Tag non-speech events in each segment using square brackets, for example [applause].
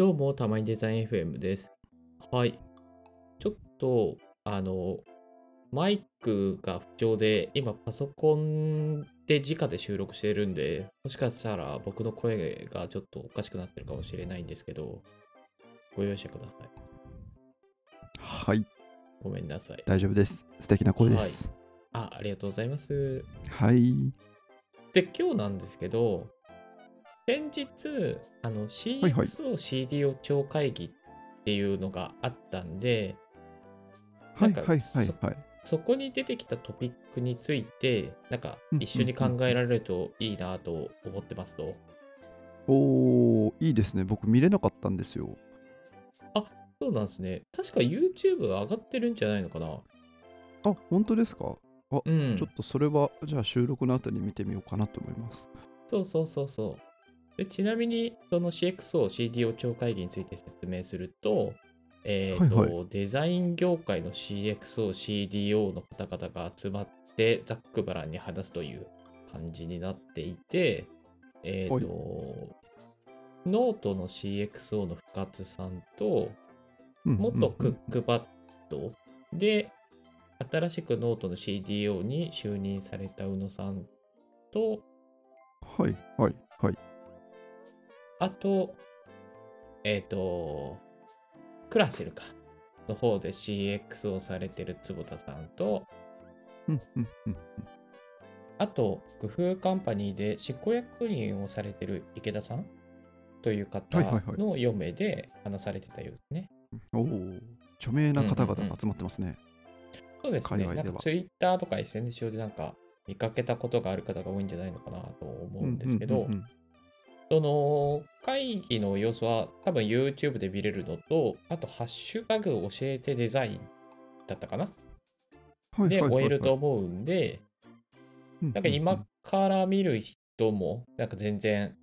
どうも、たまにデザイン FM です。はい。ちょっと、あの、マイクが不調で、今パソコンで直で収録してるんで、もしかしたら僕の声がちょっとおかしくなってるかもしれないんですけど、ご容赦ください。はい、ごめんなさい。大丈夫です。素敵な声です。あ、ありがとうございます。はい。で、今日なんですけど、先日、あの、はい CXO CDO 超会議っていうのがあったんで、はい、はい、はい、はい。そこに出てきたトピックについて、なんかうん一緒に考えられるといいなと思ってますと。おー、いいですね。僕見れなかったんですよ。そうなんですね。確か YouTube 上がってるんじゃないのかなあ、本当ですか？うんちょ。っとそれは、じゃあ収録の後に見てみようかなと思います。そうそうそうそう。でちなみに、その CXO、CDO 超会議について説明すると、えーとはいデザイン業界の CXO、CDO の方々が集まって、ざっくばらんに話すという感じになっていて、えーと、ノートの CXO の深津さんと、うん元クッうんクパッドで、新しくノートの CDO に就任された宇野さんと、はい、はい、はい。あと、えっ、と、クラシルか。の方で CX をされてる坪田さんと、うんうんうんあと、工夫カンパニーで執行役員をされてる池田さんという方はいはいはいの4名で話されてたようですね。おー、著名な方々が集まってますね。そうですね。界隈ではなんか Twitter とか SNS 上でなんか見かけたことがある方が多いんじゃないのかなと思うんですけど、うんうんうんその会議の様子は多分 YouTube で見れるのと、あとハッシュタグ教えてデザインだったかな？うんで終えるとはい思うんで、はいなんか今から見る人もなんか全然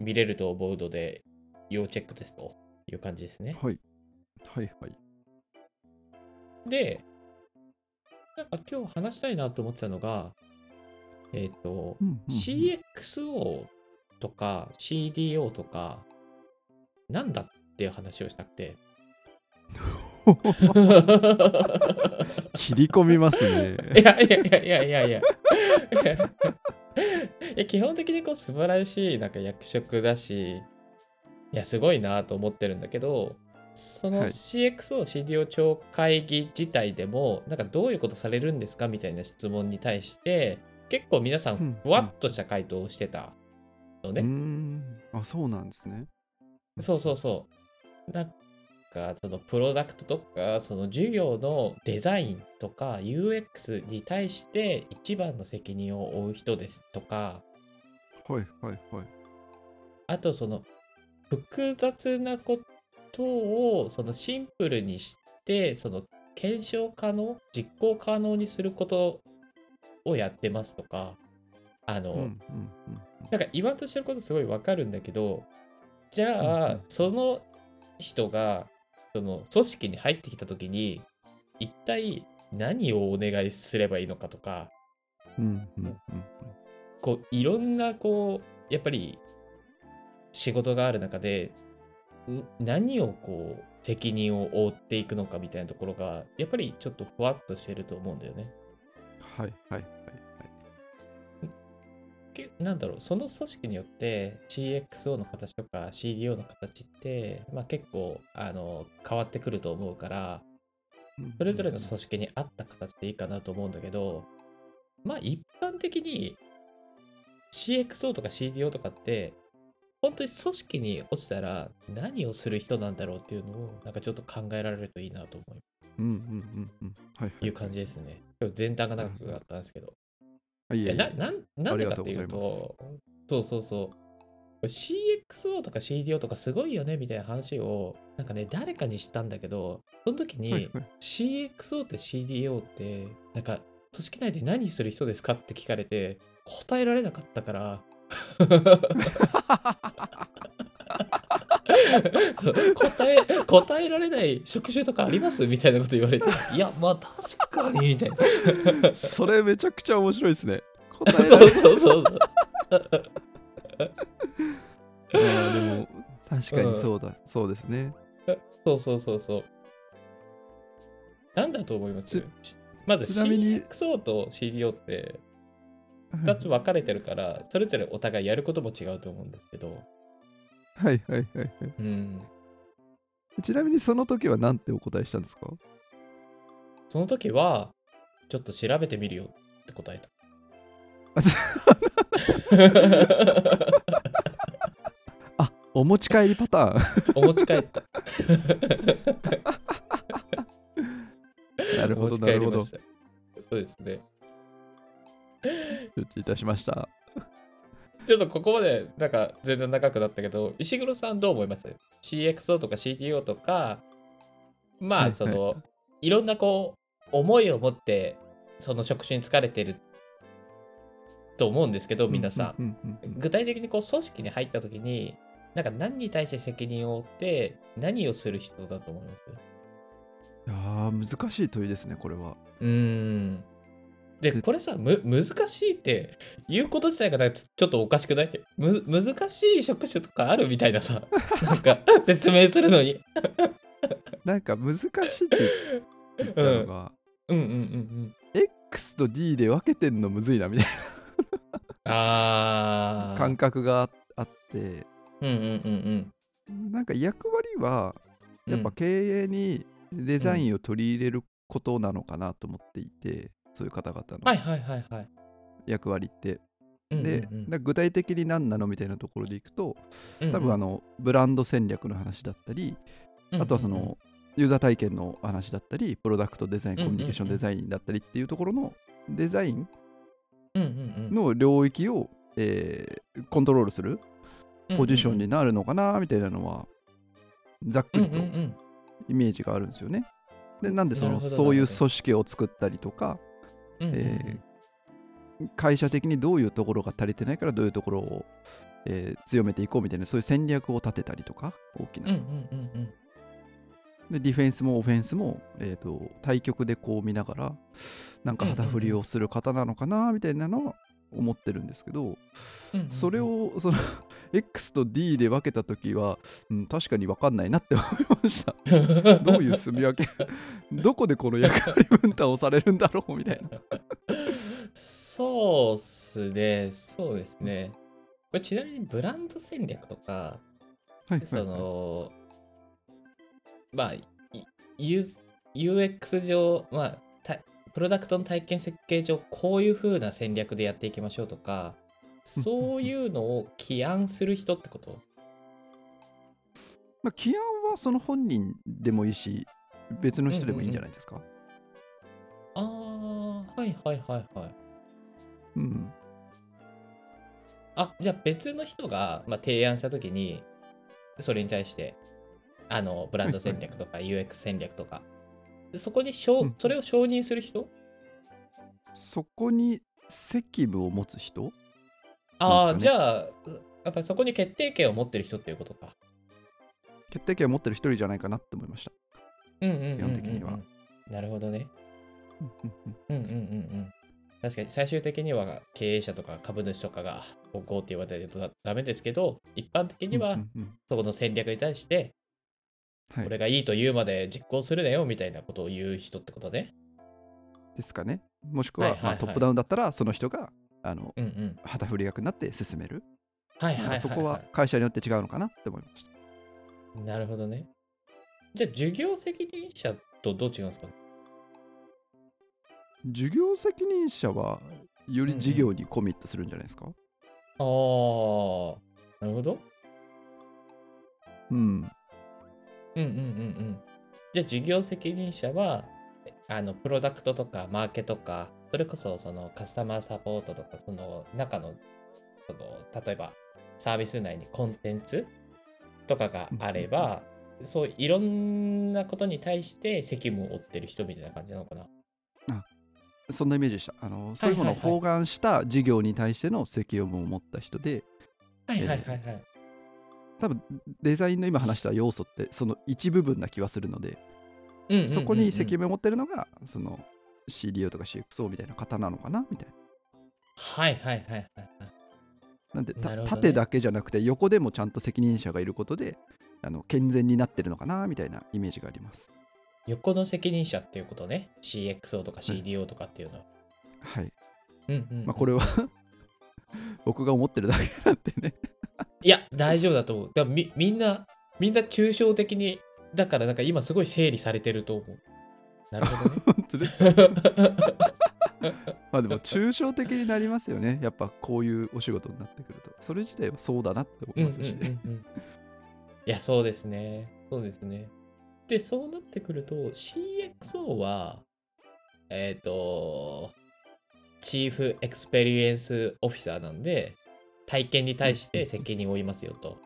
見れると思うので、要チェックですという感じですね。はい、はい、はい。で、なんか今日話したいなと思ってたのが、えっ、と、うんうんうん。CXO とか CDO とか、なんだっていう話をしたくて。[laughs] 切り込みますね。[laughs] いやいやいやいやいやいや。[laughs] いや基本的にこう素晴らしいなんか役職だし、いやすごいなと思ってるんだけど、そのはい CXO、CDO 超会議自体でも、なんかどういうことされるんですかみたいな質問に対して、結構皆さうんんふわっとした回答をしてたのね。ん、あ、そうなんですね。そうそうそう。なんか、そのプロダクトとか、その授業のデザインとか UX に対して一番の責任を負う人ですとか、はい、はい、はい。あとその複雑なことをそのシンプルにして、その検証可能、実行可能にすることをやってますとか、あの、うんうんうん。なんか言わんとしてることすごいわかるんだけど、じゃうん。あうん、その人が、その組織に入ってきたときに、一体何をお願いすればいいのかとか、うんうんうんうん。こう、いろんな、こう、やっぱり、仕事がある中で、ん何をこう、責任を負っていくのかみたいなところが、やっぱりちょっとふわっとしてると思うんだよね。はいはいはいなんだろう、その組織によって CXO の形とか CDO の形って、まあ、結構あの変わってくると思うから、それぞれの組織に合った形でいいかなと思うんだけど、まあ一般的に CXO とか CDO とかって、本当に組織に落ちたら何をする人なんだろうっていうのをなんかちょっと考えられるといいなと思うんうんうんうん。はいはい。いう感じですね。今日前段が長くなったんですけど。あ。いいえいえやななんなんでかっていうとそうそうそう。CXO とか CDO とかすごいよねみたいな話を、なんかね、誰かにしたんだけど、その時に、CXO って CDO って、なんか、組織内で何する人ですかって聞かれて、答えられなかったから、[laughs] [laughs] 答え、答えられない職種とかありますみたいなこと言われて、[laughs] いや、まあ確かに、みたいな。それめちゃくちゃ面白いですね。答えそうられそうそう。まあでも確かにそうだ、そうですね。そうそうそうそう。なんだと思います？ちまずちなみに CXO と CDO って2つ分かれてるから、それぞれお互いやることも違うと思うんですけど、はいはいはいはい。うん。ちなみにその時は何てお答えしたんですか？その時は、ちょっと調べてみるよって答えた。あお持ち帰りパターン。お持ち帰った。なるほどなるほど。そうですね。承知いたしました。ちょっとここまでなんか全然長くなったけど、石黒さんどう思います ?CXO とか CTO とか、まはいあその、いろんなこう、思いを持ってその職種に疲れてると思うんですけど、皆さん。具体的にこう組織に入った時に、なんか何に対して責任を負って何をする人だと思います？いやー難しい問いですね、これは。うーん。で、でこれさ、む、難しいって言うこと自体がなんかちょっとおかしくない？む、難しい職種とかあるみたいなさ、[laughs] なんか説明するのに。[laughs] なんか難しいって言ったのが、うんうんうんうん。X と D で分けてんのむずいなみたい。な感覚があって、うんうんうんなんか役割はうん。やっぱ経営にデザインを取り入れることなのかなと思っていて、そういう方々のはいはいはいはい。役割って。うんうんうん。で、具体的に何なのみたいなところでいくと、多分あのブランド戦略の話だったり、あとはそのユーザー体験の話だったり、プロダクトデザイン、うんうんうん。コミュニケーションデザインだったりっていうところのデザインうんうんうん。の領域を、えーコントロールするポジションになるのかなみたいなのは、ざっくりとうんうんうん。イメージがあるんですよね。でなんでそのなるほど。そういう組織を作ったりとか、うんうん。うんえ会社的にどういうところが足りてないからどういうところを、えー強めていこうみたいなそういう戦略を立てたりとか大きな、うんうんうんうん。でディフェンスもオフェンスも、えー、と対局でこう見ながらなんか旗振りをする方なのかなみたいなのは思ってるんですけど、うんうんうん。それをその [laughs] X と D で分けた時は、うん、確かに分かんないなって思いました。[laughs] どういう住み分けどこでこの役割分担をされるんだろうみたいな。そうっすね、そうですね。これちなみにブランド戦略とか、そはいはいはい。の、まあ、UX 上、まあ、たプロダクトの体験設計上、こういう風な戦略でやっていきましょうとか、そういうのを起案する人ってこと？[laughs] まあ、起案はその本人でもいいし別の人でもいいんじゃないですか？ああ、はいはいはいはい。うん。あ、じゃあ別の人が、まあ、提案したときに、それに対して、あの、ブランド戦略とか UX 戦略とか、そこにしょううんそれを承認する人？そこに責務を持つ人？ああ、じゃあ、やっぱりそこに決定権を持ってる人っていうことか。決定権を持ってる一人じゃないかなって思いましたうんうんうんうんうん基本的には。なるほどね。うんうんうんうん。確かに最終的には経営者とか株主とかがこうって言われるとダダメですけど、一般的にはそこの戦略に対して、はい俺がいいと言うまで実行するなよみたいなことを言う人ってことね。ですかねもしくは,、はいはいはいまあ、トップダウンだったらその人があのうんうん。旗振り役になって進める、はいはいはい、はい。そこは会社によって違うのかなって思いましたなるほどね。じゃあ、授業責任者とどう違うんですか？授業責任者はより事業にコミットするんじゃないですか？ああ、なるほど。うんうんうんうんうん。じゃあ、授業責任者は、あの、プロダクトとかマーケとか、それこそそのカスタマーサポートとか、その中の、その、例えばサービス内にコンテンツとかがあれば、そういろんなことに対して責務を負ってる人みたいな感じなのかな。そんなイメージでしたあのそういうものを包含した事業に対しての責任を持った人ではいはいはいはい。多分デザインの今話した要素ってその一部分な気はするので、そこに責任を持ってるのがその CDO とか CXO みたいな方なのかなみたいなはいはいはいはいはい。なんで、ね縦だけじゃなくて横でもちゃんと責任者がいることであの健全になってるのかなみたいなイメージがあります。横の責任者っていうことね。CXO とか CDO とかっていうのは。はい。うんうんうん、まあこれは [laughs] 僕が思ってるだけなんでね。[laughs] いや、大丈夫だと思う。だからみみんな、みんな抽象的に、だからなんか今すごい整理されてると思う。なるほどね。[laughs] 本当です [laughs] まあでも抽象的になりますよね。やっぱこういうお仕事になってくると。それ自体はそうだなって思うんうんいますしね。うんうんいや、そうですね。そうですね。で、そうなってくると、CXO は、えっ、と、 Chief Experience Officer なんで、体験に対して責任を負いますよと。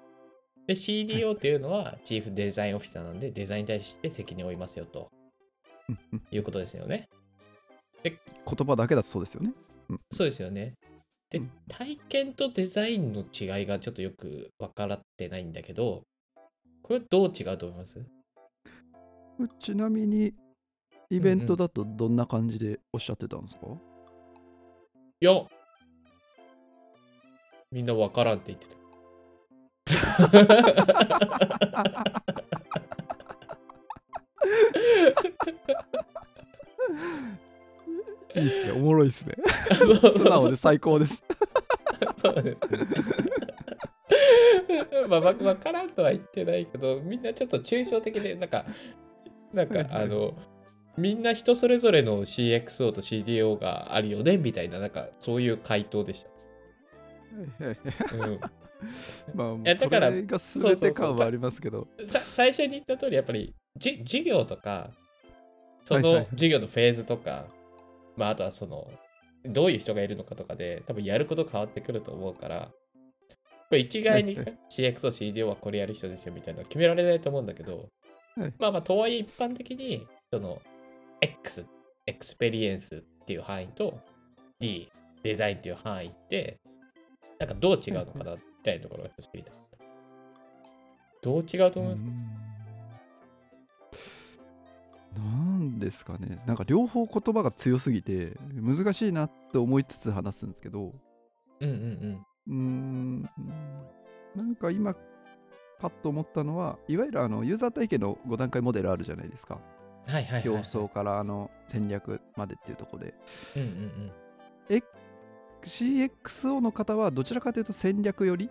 で、CDO っていうのは、チーフデザインオフィサーなんで、デザインに対して責任を負いますよと。うんうん。いうことですよね。言葉だけだとそうですよね。そうですよね。でうん、体験とデザインの違いがちょっとよく分からってないんだけど、これはどう違うと思います？ちなみにイベントだとどんな感じでおっしゃってたんですか、いや、みんな分からんって言っていいっすね。おもろいっすね。素直で最高です。そうですね。まあ、わ分からんとは言ってないけど、みんなちょっと抽象的で、なんか、なんか、あの、みんな人それぞれの CXO と CDO があるよねみたいな、なんか、そういう回答でした。うん、まあ、やだからそれが全て感はありますけど。さ最初に言った通り、やっぱりじ事業とか、そのはいはいはい。事業のフェーズとか、まあ、あとはその、どういう人がいるのかとかで、多分やること変わってくると思うから、これ一概にはいは CXO、CDO はこれやる人ですよみたいなの決められないと思うんだけど、はい。まあまあ、とはいえ一般的に、その、X、 Experience っていう範囲と、D、デザインっていう範囲って、なんかどう違うのかなみたいなところが知りたかった。どう違うと思います？かなんですかね。なんか両方言葉が強すぎて難しいなって思いつつ話すんですけど、うんうんうん。うーん、なんか今、パッと思ったのは、いわゆるあのユーザー体験の5段階モデルあるじゃないですか。はいはいはい、はい。競争からあの戦略までっていうところで。うんうんうん。CXO の方はどちらかというと戦略寄り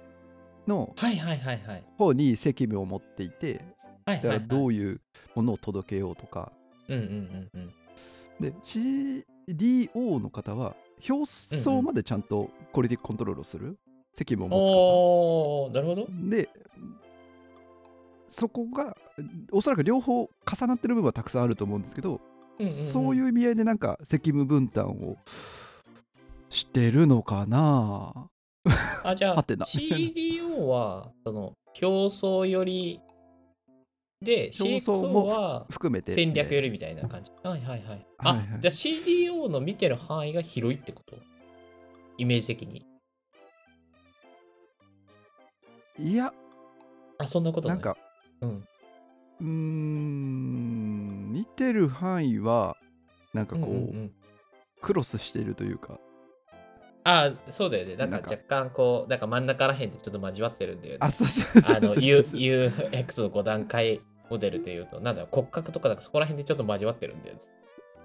の。方に責務を持っていて、だからはい。どういうものを届けようとか。で、CDO の方は表層までちゃんとクオリティコントロールをする責務を持おー、なるほどつ。方。で、そこがおそらく両方重なってる部分はたくさんあると思うんですけど、そういう意味合いでなんか責務分担をしてるのかな？あ、じゃあ [laughs] CDO は、その、競争よりで、競争も CXO は含めて。戦略よりみたいな感じ。はいはいはい。あ、はいはいじゃあ CDO の見てる範囲が広いってこと？イメージ的に。いや、あ、そんなことな。ないんか、うん。うーん、見てる範囲は、なんかこう、うんうんうんクロスしているというか、あ、そうだよね。なんか若干こう、なんか真ん中らへんでちょっと交わってるんだよね。あ、そうそうそうあの、U- UX の5段階モデルでいうと、なんだろう、骨格とかなんかそこら辺でちょっと交わってるんだよね。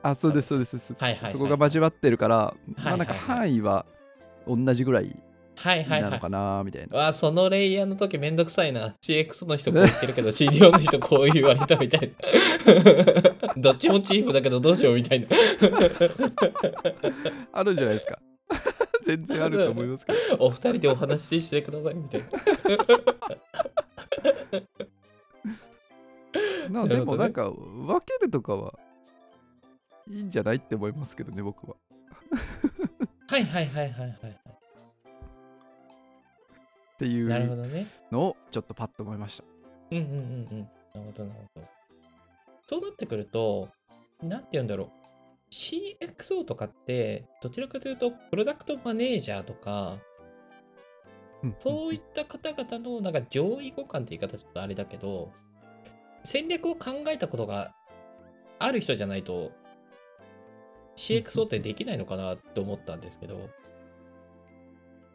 あ、そうです、そうです。はいはいはいそこが交わってるから、はいまあなんかはい範囲は同じぐらいはいはいはいなのか。な、みたいな。わあ、そのレイヤーの時めんどくさいな。CX の人こう言ってるけど、CDO の人こう言われたみたいな。[laughs] どっちもチーフだけどどうしようみたいな。[laughs] あるんじゃないですか。全然あると思いますけど。[laughs] お二人でお話ししてくださいみたいな。[laughs] なでもなんか、分けるとかはいいんじゃないって思いますけどね、僕は。はいはいはいはいはい。っていう。のをちょっとパッと思いました。うんうんうんうん。なるほどなるほど。そうなってくると、なんて言うんだろう。CXO とかって、どちらかというと、プロダクトマネージャーとか、うんそういった方々のなんか上位互換って言い方ちょっとあれだけど、戦略を考えたことがある人じゃないと、CXO ってできないのかなって思ったんですけど。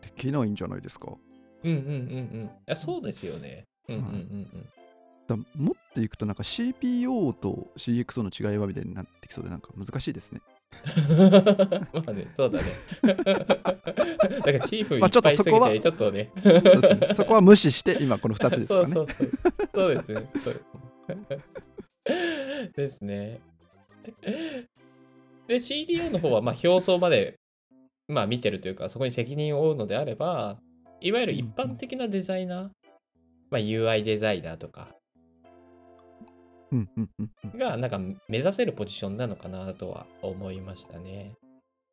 できないんじゃないですか？うんうんうんうん。いやそうですよね。うんうんうんだもっといくとなんか CPO と CXO の違いはみたいになってきそうでなんか難しいですね。うん。まあね、そうだね。[laughs] だからチーフいまあっぱいすぎちょっとそこはて、ちょっとね。そこは無視して今この2つですからね。そうそうそう。そうですね。ですね。で、CDO の方は、まあ、表層まで、まあ、見てるというか、そこに責任を負うのであれば、いわゆる一般的なデザイナー、まあ、UI デザイナーとかうんうんうんうんが、なんか目指せるポジションなのかなとは思いましたね。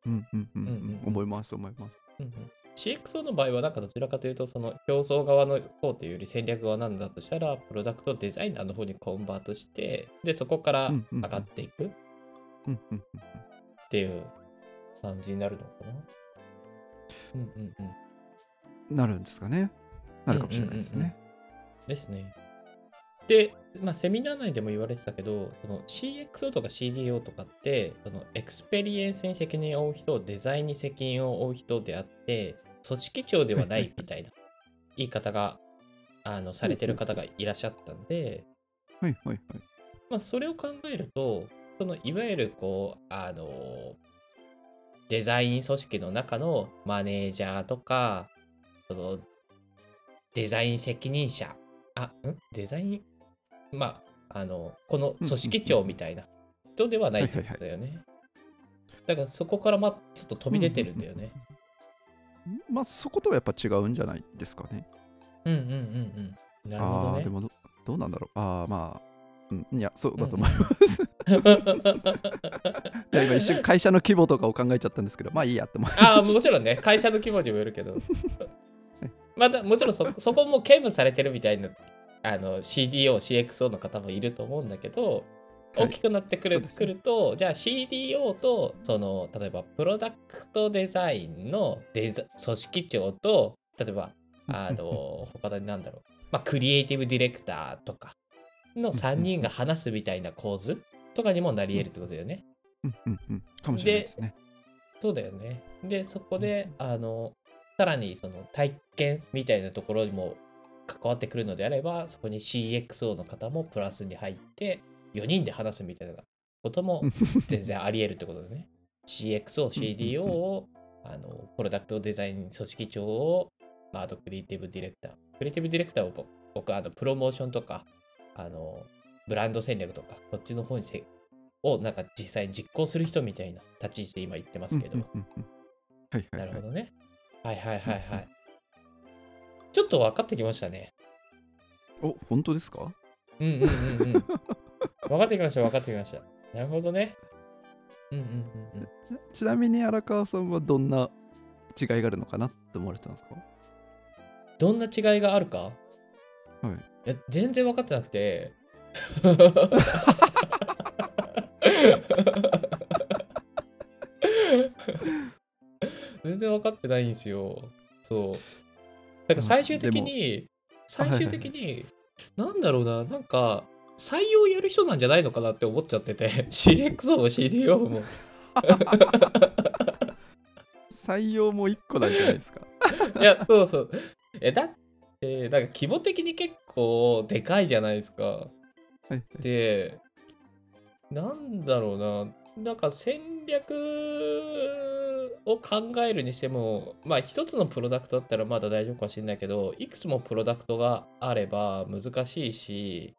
うんうんうんううんうんうんん思います思います。うんうん CXO の場合は、なんかどちらかというと、その表層側の方というより戦略側なんだとしたら、プロダクトデザイナーの方にコンバートして、で、そこから上がっていくっていう感じになるのかな。うんうんうん。うんなるんですかね。なるかもしれないですね。ですね。で、まあ、セミナー内でも言われてたけど、その CXO とか CDO とかって、その Experience に責任を負う人、デザインに責任を負う人であって、組織長ではないみたいな [laughs] 言い方があのされてる方がいらっしゃったんで、はいはいはい。まあ、それを考えると、そのいわゆるこう、あの、デザイン組織の中のマネージャーとか、そのデザイン責任者、あ、ん？デザイン、まあ、あの、この組織長みたいな人ではないってことだよね。だからそこからまちょっと飛び出てるんだよね。まあそことはやっぱ違うんじゃないですかね。うんうんうんうん。なるほああー、どねで。もどどうなんだろう。ああ、まあ、うん、いや、そうだと思います。いや今一瞬会社の規模とかを考えちゃったんですけど、まあいいやって思いああ、もちろんね、会社の規模にもよるけど。[laughs] また、もちろんそそこも兼務されてるみたいなあの CDO、CXO の方もいると思うんだけど、はい大きくなってくる,、そうですねくると、じゃあ CDO と、その、例えばプロダクトデザインのデザ組織長と、例えば、あの、[laughs] 他でなんだろう、まあ、クリエイティブディレクターとかの3人が話すみたいな構図とかにもなり得るってことだよね。うんうんうん。かもしれないですね。そうだよね。で、そこで、あの、さらにその体験みたいなところにも関わってくるのであれば、そこに CXO の方もプラスに入って、4人で話すみたいなことも [laughs] 全然あり得るってことだね。CXO、CDO を、あの、プロダクトデザイン組織長を、まあ、あとクリエイティブディレクター。クリエイティブディレクターを僕僕、あの、プロモーションとか、あの、ブランド戦略とか、こっちの方にせをなんか実際に実行する人みたいな立ち位置で今言ってますけど、うんうんうんはいはいはいなるほ。どね。はいはいはいはい。ちょっと分かってきましたね。お、本当ですか？うんうんうんうん。[laughs] 分かってきました分かってきました。なるほどね。うんうんうんうん。ちなみに荒川さんはどんな違いがあるのかなって思われてますか？どんな違いがあるか？はい。いや全然分かってなくて。[laughs] 全然分かってないんですよ。そう。なんか最終的に、最終的に、なんだろうな、なんか、採用やる人なんじゃないのかなって思っちゃってて、CXO も CDO も。採用も一個なんじゃないですか？[laughs] いや、そうそう。え、だって、なんか規模的に結構でかいじゃないですか。はいはいで、なんだろうな、なんか戦略を考えるにしても、まあ一つのプロダクトだったらまだ大丈夫かもしれないけど、いくつもプロダクトがあれば難しいし、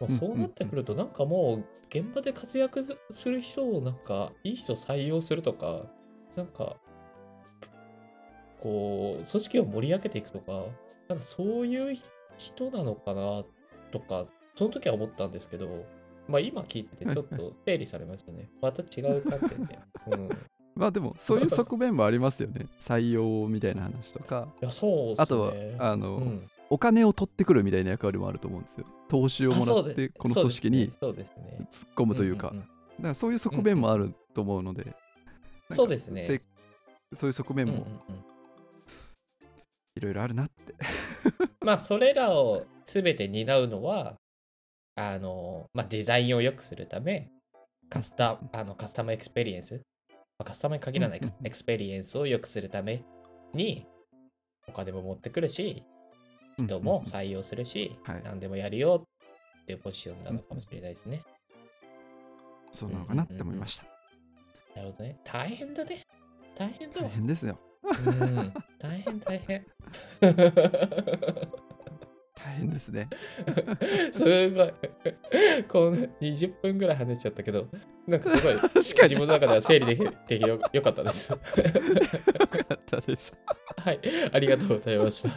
まあ、うんそうなってくると、なんかもう現場で活躍する人をなんかいい人採用するとか、なんかこう、組織を盛り上げていくとか、なんかそういうひ人なのかなとか、その時は思ったんですけど、まあ今聞いててちょっと整理されましたね。[laughs] また違う観点で。[laughs] うん、いまあでもそういう側面もありますよね。[laughs] 採用みたいな話とか。や、そうね。あとはあの、うん、お金を取ってくるみたいな役割もあると思うんですよ。投資をもらってこの組織に。突っ込むというか。だからそういう側面もあると思うので、そうですね。せそういう側面もうん。いろいろあるなって、まあ、それらを全て担うのは、あの、まあ、デザインを良くするため、カスタあのカスタマーエクスペリエンス、まあカスタマーに限らないかうんうんう、んエクスペリエンスを良くするためにお金も持ってくるし、人も採用するし、うんうんうんはい何でもやるよっていうポジションなのかもしれないですね。そうなのかなって思いました。なるほどね。大変だね。大変だわ大。変ですよ。うん、大 [laughs] 変大変。大変ですね。[laughs] すごい。[laughs] この20分ぐらい話しちゃったけど、なんかすごい [laughs] 自に分の中では整理できできてよよかったです。よかったです。はい、ありがとうございました。